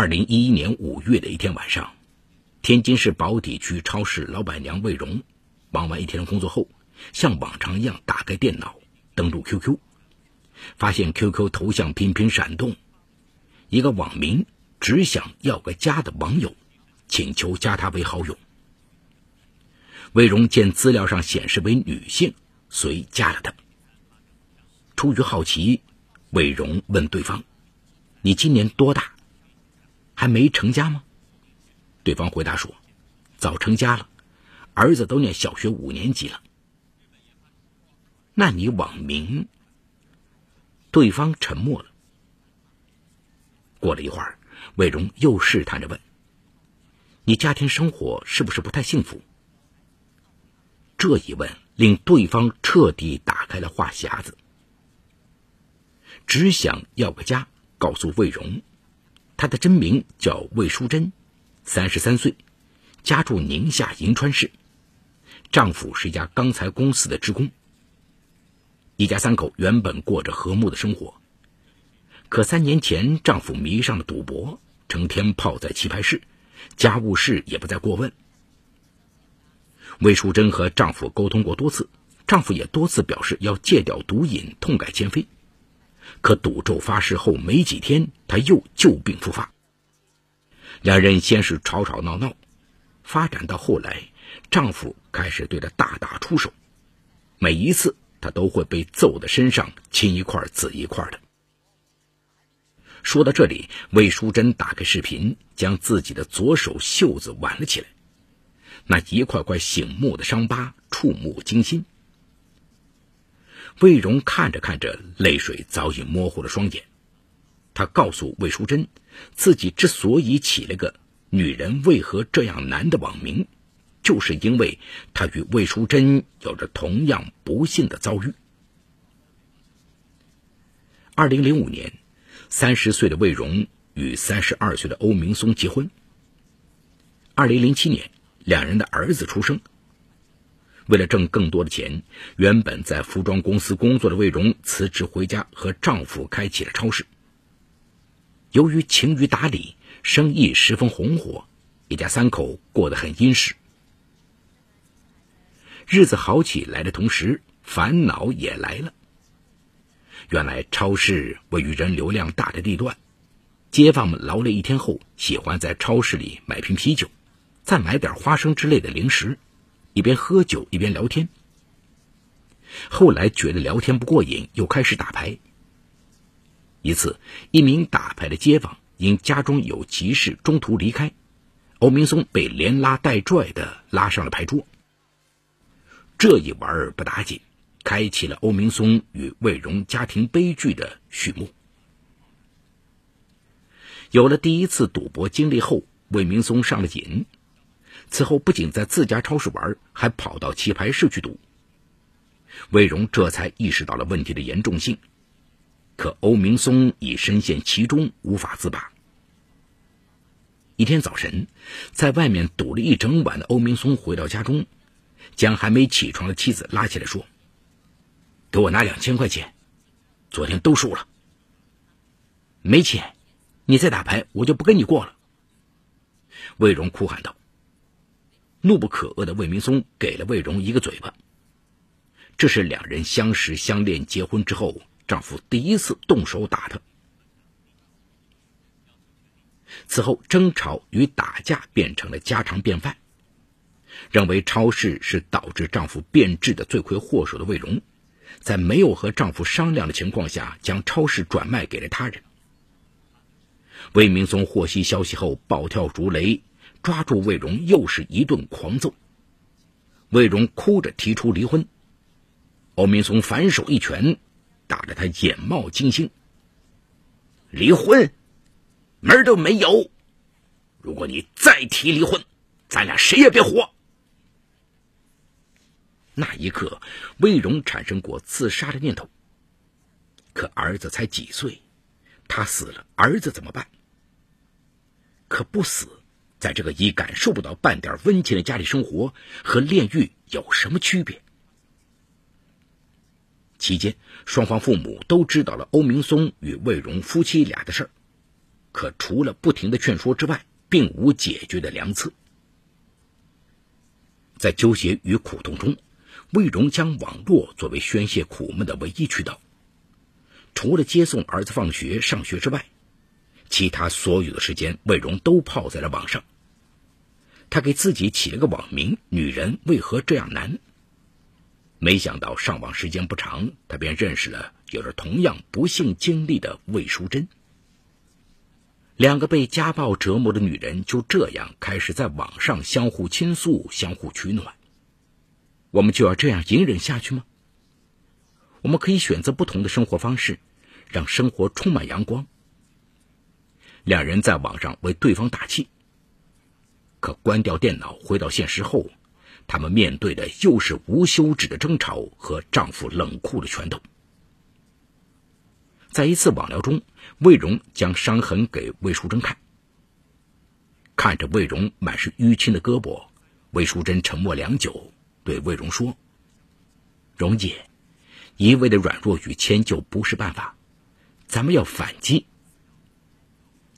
二零一一年五月的一天晚上，天津市宝坻区超市老板娘魏荣，忙完一天工作后，像往常一样打开电脑，登录 QQ，发现 QQ 头像频频闪动，一个网名只想要个家的网友，请求加他为好友。魏荣见资料上显示为女性，遂加了他。出于好奇，魏荣问对方：“你今年多大？还没成家吗？”对方回答说：“早成家了，儿子都念小学五年级了。”那你网名？对方沉默了。过了一会儿，魏荣又试探着问：“你家庭生活是不是不太幸福？”这一问令对方彻底打开了话匣子，只想要个家。告诉魏荣，她的真名叫魏淑珍，三十三岁，家住宁夏银川市，丈夫是一家钢材公司的职工。一家三口原本过着和睦的生活，可三年前丈夫迷上了赌博，成天泡在棋牌室，家务事也不再过问。魏淑珍和丈夫沟通过多次，丈夫也多次表示要戒掉毒瘾，痛改前非。可赌咒发誓后没几天，他又旧病复发。两人先是吵吵闹闹，发展到后来，丈夫开始对她大打出手，每一次她都会被揍得身上青一块紫一块的。说到这里，魏淑珍打开视频，将自己的左手袖子挽了起来。那一块块醒目的伤疤触目惊心。魏荣看着看着，泪水早已模糊了双眼。他告诉魏淑珍，自己之所以起了个“女人为何这样难”的网名，就是因为他与魏淑珍有着同样不幸的遭遇。二零零五年，三十岁的魏荣与三十二岁的欧明松结婚。二零零七年。两人的儿子出生。为了挣更多的钱，原本在服装公司工作的魏荣辞职回家，和丈夫开起了超市。由于勤于打理，生意十分红火，一家三口过得很殷实。日子好起来的同时，烦恼也来了。原来超市位于人流量大的地段，街坊们劳累一天后，喜欢在超市里买瓶啤酒。再买点花生之类的零食，一边喝酒一边聊天。后来觉得聊天不过瘾，又开始打牌。一次，一名打牌的街坊因家中有急事中途离开，欧明松被连拉带拽的拉上了牌桌。这一玩儿不打紧，开启了欧明松与魏荣家庭悲剧的序幕。有了第一次赌博经历后，魏明松上了瘾。此后不仅在自家超市玩，还跑到棋牌室去赌。魏荣这才意识到了问题的严重性，可欧明松已深陷其中，无法自拔。一天早晨，在外面赌了一整晚的欧明松回到家中，将还没起床的妻子拉起来说：“给我拿两千块钱，昨天都输了。没钱，你再打牌，我就不跟你过了。”魏荣哭喊道。怒不可遏的魏明松给了魏荣一个嘴巴。这是两人相识、相恋、结婚之后，丈夫第一次动手打她。此后，争吵与打架变成了家常便饭。认为超市是导致丈夫变质的罪魁祸首的魏荣，在没有和丈夫商量的情况下，将超市转卖给了他人。魏明松获悉消息后，暴跳如雷。抓住魏荣，又是一顿狂揍。魏荣哭着提出离婚，欧明松反手一拳打得他眼冒金星。离婚，门儿都没有！如果你再提离婚，咱俩谁也别活。那一刻，魏荣产生过自杀的念头。可儿子才几岁，他死了，儿子怎么办？可不死。在这个已感受不到半点温情的家里生活，和炼狱有什么区别？期间，双方父母都知道了欧明松与魏荣夫妻俩的事儿。可除了不停的劝说之外，并无解决的良策。在纠结与苦痛中，魏荣将网络作为宣泄苦闷的唯一渠道。除了接送儿子放学、上学之外，其他所有的时间，魏荣都泡在了网上。他给自己起了个网名“女人为何这样难”。没想到上网时间不长，他便认识了有着同样不幸经历的魏淑珍。两个被家暴折磨的女人就这样开始在网上相互倾诉、相互取暖。我们就要这样隐忍下去吗？我们可以选择不同的生活方式，让生活充满阳光。两人在网上为对方打气，可关掉电脑回到现实后，他们面对的又是无休止的争吵和丈夫冷酷的拳头。在一次网聊中，魏荣将伤痕给魏淑珍看。看着魏荣满是淤青的胳膊，魏淑珍沉默良久，对魏荣说：“荣姐，一味的软弱与迁就不是办法，咱们要反击。”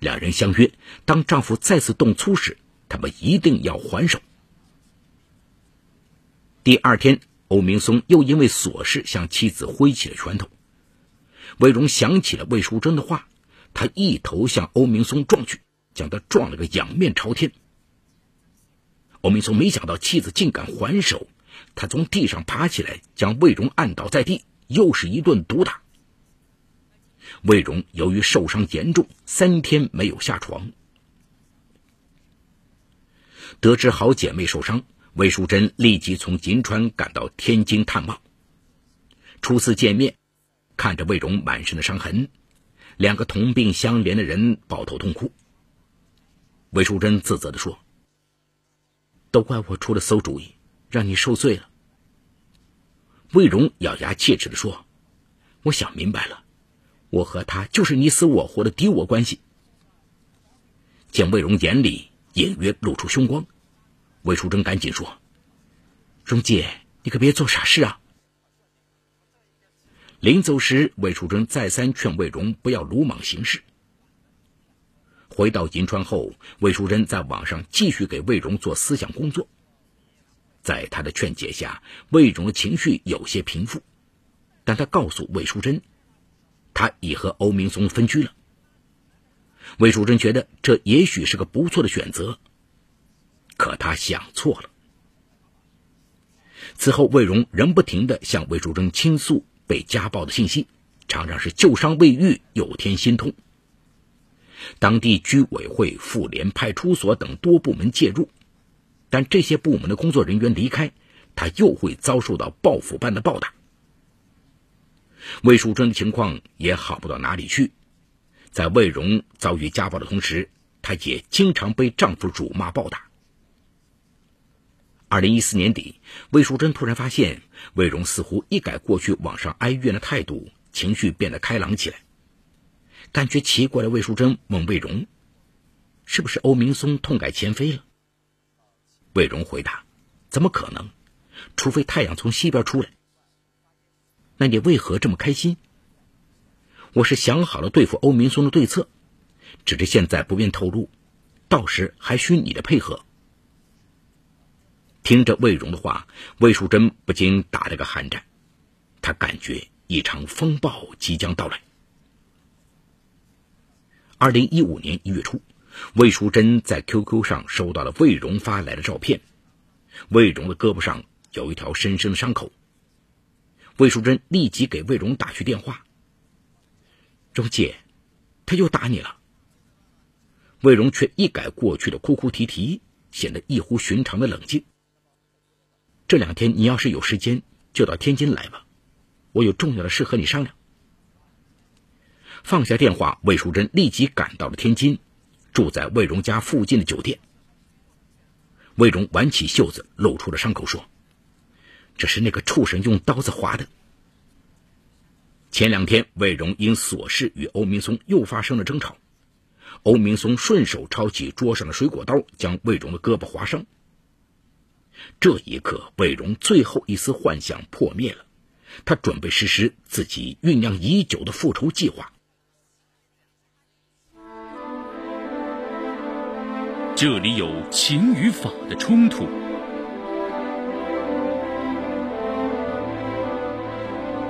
两人相约，当丈夫再次动粗时，他们一定要还手。第二天，欧明松又因为琐事向妻子挥起了拳头。魏荣想起了魏淑珍的话，他一头向欧明松撞去，将他撞了个仰面朝天。欧明松没想到妻子竟敢还手，他从地上爬起来，将魏荣按倒在地，又是一顿毒打。魏荣由于受伤严重，三天没有下床。得知好姐妹受伤，魏淑珍立即从银川赶到天津探望。初次见面。看着魏荣满身的伤痕，两个同病相怜的人抱头痛哭。魏淑珍自责地说：“都怪我出了馊主意，让你受罪了。”魏荣咬牙切齿地说：“我想明白了，我和他就是你死我活的敌我关系。”见魏荣眼里隐约露出凶光，魏淑珍赶紧说：“荣姐，你可别做傻事啊！”临走时，魏淑珍再三劝魏荣不要鲁莽行事。回到银川后，魏淑珍在网上继续给魏荣做思想工作。在他的劝解下，魏荣的情绪有些平复，但他告诉魏淑珍，他已和欧明松分居了。魏淑珍觉得这也许是个不错的选择，可他想错了。此后，魏荣仍不停地向魏淑珍倾诉。被家暴的信息，常常是旧伤未愈，又添新痛。当地居委会、妇联、派出所等多部门介入，但这些部门的工作人员离开，他又会遭受到报复般的暴打。魏淑珍的情况也好不到哪里去，在魏荣遭遇家暴的同时，她也经常被丈夫辱骂暴打。二零一四年底，魏淑珍突然发现魏荣似乎一改过去网上哀怨的态度，情绪变得开朗起来。感觉奇怪的魏淑珍问魏荣：“是不是欧明松痛改前非了？”魏荣回答：“怎么可能？除非太阳从西边出来。”那你为何这么开心？我是想好了对付欧明松的对策，只是现在不便透露，到时还需你的配合。听着魏荣的话，魏淑珍不禁打了个寒战。她感觉一场风暴即将到来。二零一五年一月初，魏淑珍在 QQ 上收到了魏荣发来的照片，魏荣的胳膊上有一条深深的伤口。魏淑珍立即给魏荣打去电话：“荣姐，他又打你了。”魏荣却一改过去的哭哭啼啼，显得异乎寻常的冷静。这两天你要是有时间，就到天津来吧，我有重要的事和你商量。放下电话，魏淑珍立即赶到了天津，住在魏荣家附近的酒店。魏荣挽起袖子，露出了伤口，说：“这是那个畜生用刀子划的。”前两天，魏荣因琐事与欧明松又发生了争吵，欧明松顺手抄起桌上的水果刀，将魏荣的胳膊划伤。这一刻，魏荣最后一丝幻想破灭了，他准备实施自己酝酿已久的复仇计划。这里有情与法的冲突，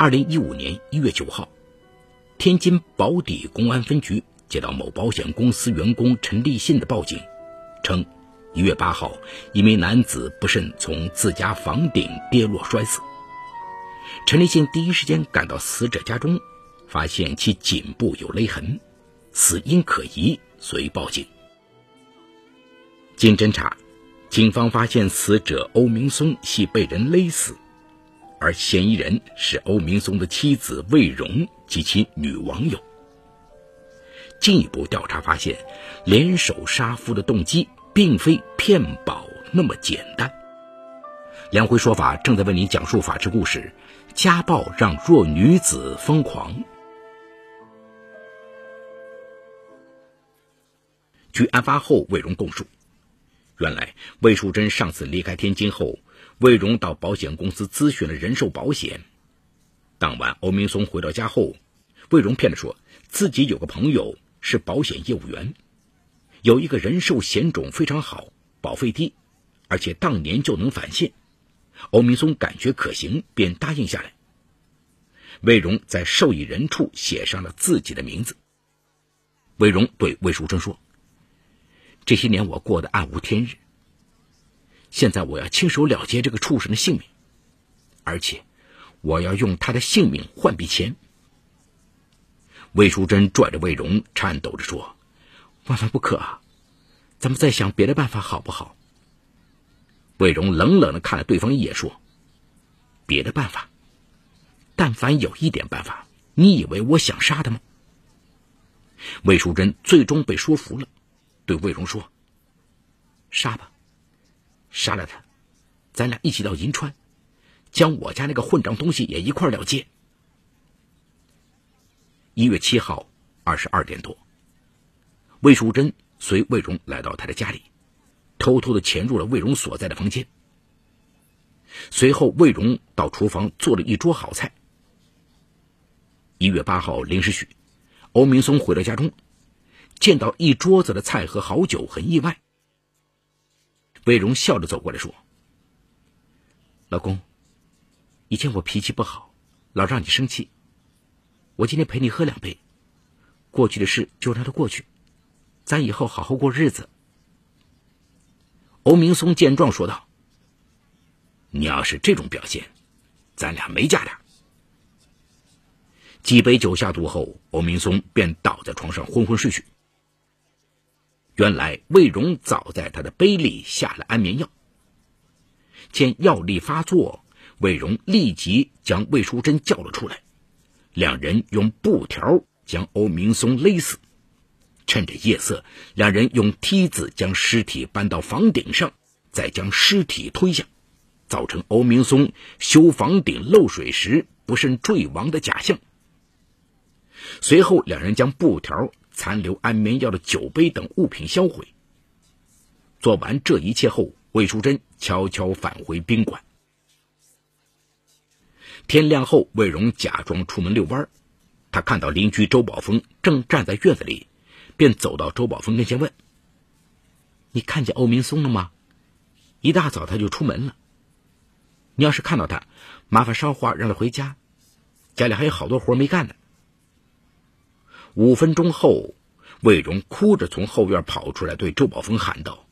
二零一五年一月九号，天津宝坻公安分局接到某保险公司员工陈立信的报警，称一月八号，一名男子不慎从自家房顶跌落摔死。陈立信第一时间赶到死者家中。发现其颈部有勒痕，死因可疑，遂报警。经侦查，警方发现死者欧明松系被人勒死，而嫌疑人是欧明松的妻子魏荣及其女网友。进一步调查发现，联手杀夫的动机并非骗保那么简单。梁辉说法正在为您讲述法治故事：家暴让弱女子疯狂。据案发后魏荣供述，原来魏淑珍上次离开天津后，魏荣到保险公司咨询了人寿保险。当晚，欧明松回到家后，魏荣骗着说自己有个朋友是保险业务员，有一个人寿险种非常好，保费低，而且当年就能返现。欧明松感觉可行，便答应下来。魏荣在受益人处写上了自己的名字。魏荣对魏淑珍说。这些年我过得暗无天日，现在我要亲手了结这个畜生的性命，而且我要用他的性命换笔钱。魏淑珍拽着魏荣，颤抖着说：“万万不可啊！咱们再想别的办法好不好？”魏荣冷冷的看了对方一眼，说：“别的办法？但凡有一点办法，你以为我想杀他吗？”魏淑珍最终被说服了。对魏荣说：“杀吧，杀了他，咱俩一起到银川，将我家那个混账东西也一块了结。”一月七号二十二点多，魏淑珍随魏荣来到他的家里，偷偷的潜入了魏荣所在的房间。随后，魏荣到厨房做了一桌好菜。一月八号零时许，欧明松回到家中。见到一桌子的菜和好酒，很意外。魏荣笑着走过来说：“老公，以前我脾气不好，老让你生气。我今天陪你喝两杯，过去的事就让它过去，咱以后好好过日子。”欧明松见状说道：“你要是这种表现，咱俩没架的。”几杯酒下肚后，欧明松便倒在床上昏昏睡去。原来魏荣早在他的杯里下了安眠药。见药力发作，魏荣立即将魏淑珍叫了出来，两人用布条将欧明松勒死。趁着夜色，两人用梯子将尸体搬到房顶上，再将尸体推下，造成欧明松修房顶漏水时不慎坠亡的假象。随后，两人将布条。残留安眠药的酒杯等物品销毁。做完这一切后，魏淑珍悄悄返回宾馆。天亮后，魏荣假装出门遛弯，他看到邻居周宝峰正站在院子里，便走到周宝峰跟前问：“你看见欧明松了吗？一大早他就出门了。你要是看到他，麻烦捎话让他回家，家里还有好多活没干呢。”五分钟后，魏荣哭着从后院跑出来，对周宝峰喊道：“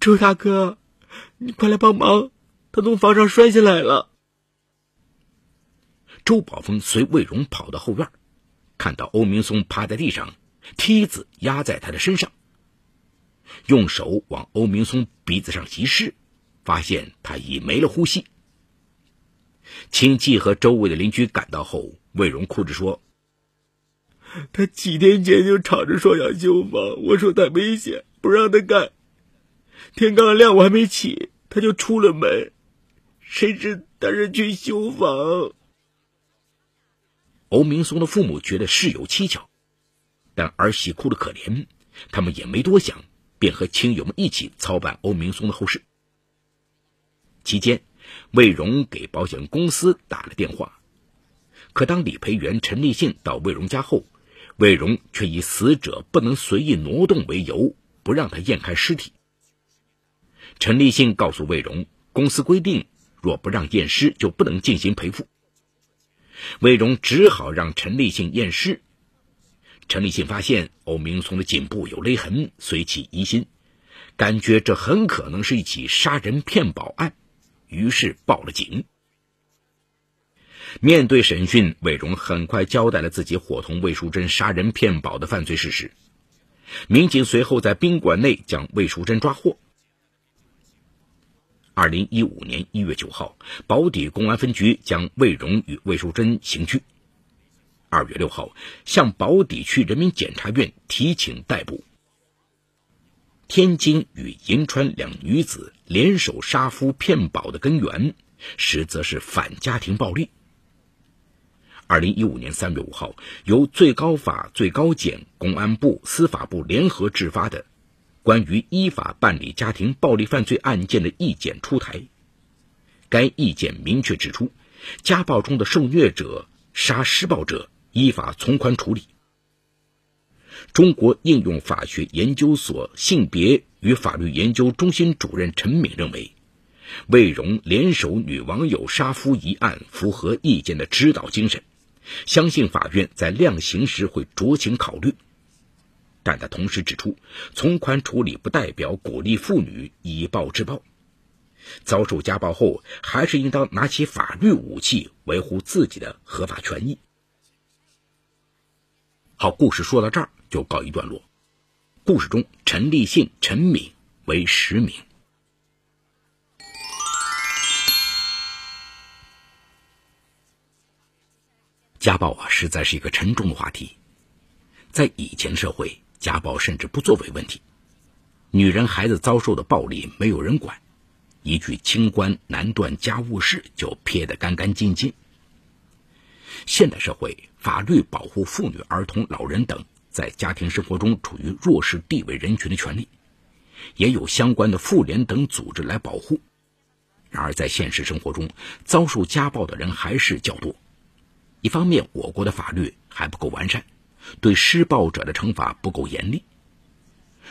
周大哥，你快来帮忙，他从房上摔下来了。”周宝峰随魏荣跑到后院，看到欧明松趴在地上，梯子压在他的身上，用手往欧明松鼻子上一试，发现他已没了呼吸。亲戚和周围的邻居赶到后，魏荣哭着说。他几天前就吵着说要修房，我说太危险，不让他干。天刚亮，我还没起，他就出了门，谁知他是去修房。欧明松的父母觉得事有蹊跷，但儿媳哭得可怜，他们也没多想，便和亲友们一起操办欧明松的后事。期间，魏荣给保险公司打了电话，可当理赔员陈立信到魏荣家后，魏荣却以死者不能随意挪动为由，不让他验看尸体。陈立信告诉魏荣，公司规定，若不让验尸，就不能进行赔付。魏荣只好让陈立信验尸。陈立信发现欧明松的颈部有勒痕，随起疑心，感觉这很可能是一起杀人骗保案，于是报了警。面对审讯，魏荣很快交代了自己伙同魏淑珍杀人骗保的犯罪事实。民警随后在宾馆内将魏淑珍抓获。二零一五年一月九号，保底公安分局将魏荣与魏淑珍刑拘。二月六号，向保底区人民检察院提请逮捕。天津与银川两女子联手杀夫骗保的根源，实则是反家庭暴力。二零一五年三月五号，由最高法、最高检、公安部、司法部联合制发的《关于依法办理家庭暴力犯罪案件的意见》出台。该意见明确指出，家暴中的受虐者杀施暴者，依法从宽处理。中国应用法学研究所性别与法律研究中心主任陈敏认为。魏荣联手女网友杀夫一案符合意见的指导精神。相信法院在量刑时会酌情考虑，但他同时指出，从宽处理不代表鼓励妇女以暴制暴，遭受家暴后还是应当拿起法律武器维护自己的合法权益。好，故事说到这儿就告一段落。故事中，陈立信、陈敏为实名。家暴啊，实在是一个沉重的话题。在以前社会，家暴甚至不作为问题，女人、孩子遭受的暴力没有人管，一句“清官难断家务事”就撇得干干净净。现代社会，法律保护妇女、儿童、老人等在家庭生活中处于弱势地位人群的权利，也有相关的妇联等组织来保护。然而，在现实生活中，遭受家暴的人还是较多。一方面，我国的法律还不够完善，对施暴者的惩罚不够严厉。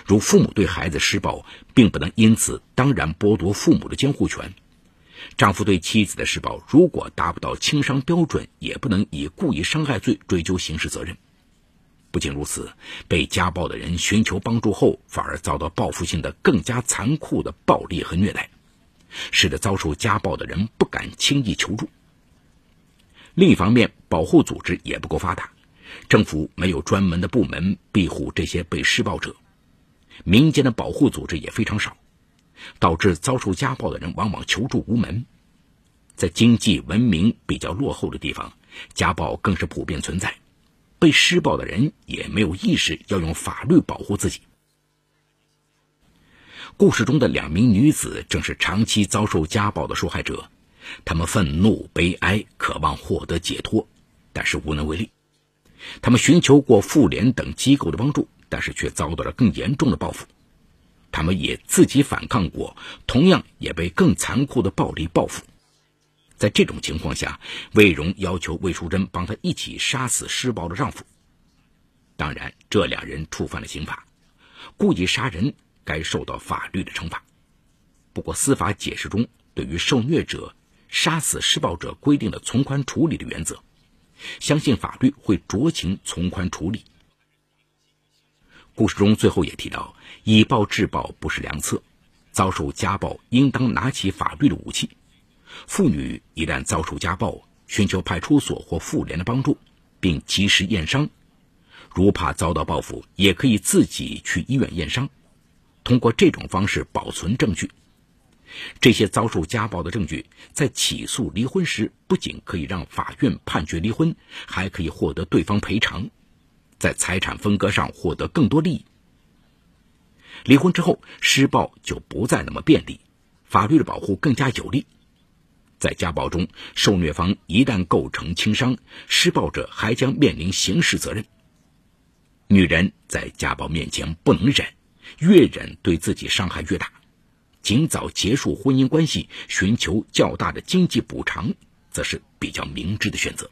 如父母对孩子施暴，并不能因此当然剥夺父母的监护权；丈夫对妻子的施暴，如果达不到轻伤标准，也不能以故意伤害罪追究刑事责任。不仅如此，被家暴的人寻求帮助后，反而遭到报复性的更加残酷的暴力和虐待，使得遭受家暴的人不敢轻易求助。另一方面，保护组织也不够发达，政府没有专门的部门庇护这些被施暴者，民间的保护组织也非常少，导致遭受家暴的人往往求助无门。在经济文明比较落后的地方，家暴更是普遍存在，被施暴的人也没有意识要用法律保护自己。故事中的两名女子正是长期遭受家暴的受害者。她们愤怒、悲哀，渴望获得解脱，但是无能为力。他们寻求过妇联等机构的帮助，但是却遭到了更严重的报复。他们也自己反抗过，同样也被更残酷的暴力报复。在这种情况下，魏荣要求魏淑珍帮他一起杀死施暴的丈夫。当然，这两人触犯了刑法，故意杀人该受到法律的惩罚。不过，司法解释中对于受虐者。杀死施暴者规定了从宽处理的原则，相信法律会酌情从宽处理。故事中最后也提到，以暴制暴不是良策，遭受家暴应当拿起法律的武器。妇女一旦遭受家暴，寻求派出所或妇联的帮助，并及时验伤。如怕遭到报复，也可以自己去医院验伤，通过这种方式保存证据。这些遭受家暴的证据，在起诉离婚时，不仅可以让法院判决离婚，还可以获得对方赔偿。在财产分割上获得更多利益。离婚之后，施暴就不再那么便利，法律的保护更加有力。在家暴中，受虐方一旦构成轻伤，施暴者还将面临刑事责任。女人在家暴面前不能忍，越忍对自己伤害越大。尽早结束婚姻关系，寻求较大的经济补偿，则是比较明智的选择。